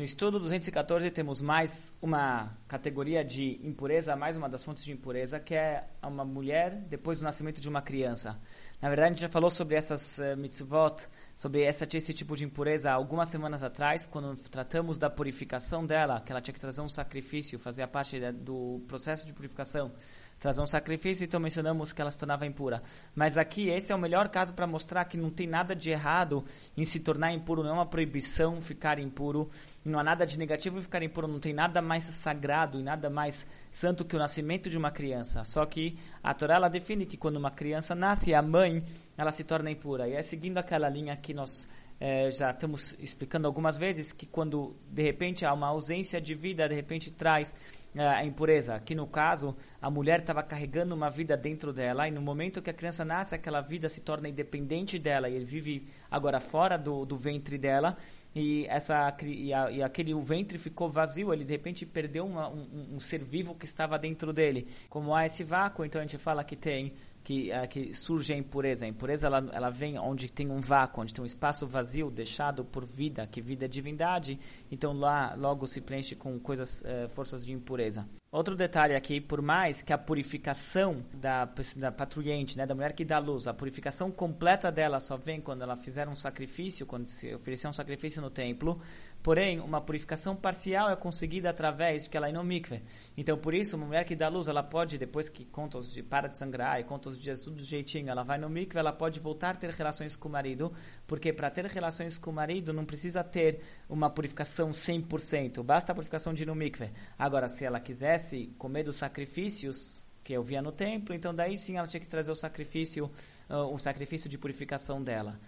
No estudo 214 temos mais uma categoria de impureza, mais uma das fontes de impureza, que é uma mulher depois do nascimento de uma criança. Na verdade, a gente já falou sobre essas uh, mitzvot, sobre essa, esse tipo de impureza algumas semanas atrás, quando tratamos da purificação dela, que ela tinha que trazer um sacrifício, fazer a parte do processo de purificação trazer um sacrifício, então mencionamos que ela se tornava impura. Mas aqui, esse é o melhor caso para mostrar que não tem nada de errado em se tornar impuro, não é uma proibição ficar impuro, não há nada de negativo em ficar impuro, não tem nada mais sagrado e nada mais santo que o nascimento de uma criança. Só que a Torá ela define que quando uma criança nasce, a mãe ela se torna impura. E é seguindo aquela linha que nós é, já estamos explicando algumas vezes, que quando de repente há uma ausência de vida, de repente traz é, a impureza. Aqui no caso, a mulher estava carregando uma vida dentro dela e no momento que a criança nasce, aquela vida se torna independente dela e ele vive agora fora do, do ventre dela e essa e, a, e, aquele o ventre ficou vazio, ele de repente perdeu uma, um, um, ser vivo que estava dentro dele. Como há esse vácuo, então a gente fala que tem que, uh, que surge a impureza. A impureza ela, ela vem onde tem um vácuo, onde tem um espaço vazio deixado por vida, que vida é divindade, então lá logo se preenche com coisas, uh, forças de impureza. Outro detalhe aqui, por mais que a purificação da, da patrulhante, né, da mulher que dá luz, a purificação completa dela só vem quando ela fizer um sacrifício, quando se oferecer um sacrifício no templo, porém, uma purificação parcial é conseguida através de que ela ir no mikve. Então, por isso, uma mulher que dá luz, ela pode, depois que conta dias, para de sangrar e conta os dias tudo do jeitinho, ela vai no mikve, ela pode voltar a ter relações com o marido, porque para ter relações com o marido não precisa ter uma purificação 100%, basta a purificação de ir no mikve. Agora, se ela quisesse comer dos sacrifícios que eu via no templo, então daí sim ela tinha que trazer o sacrifício, uh, o sacrifício de purificação dela.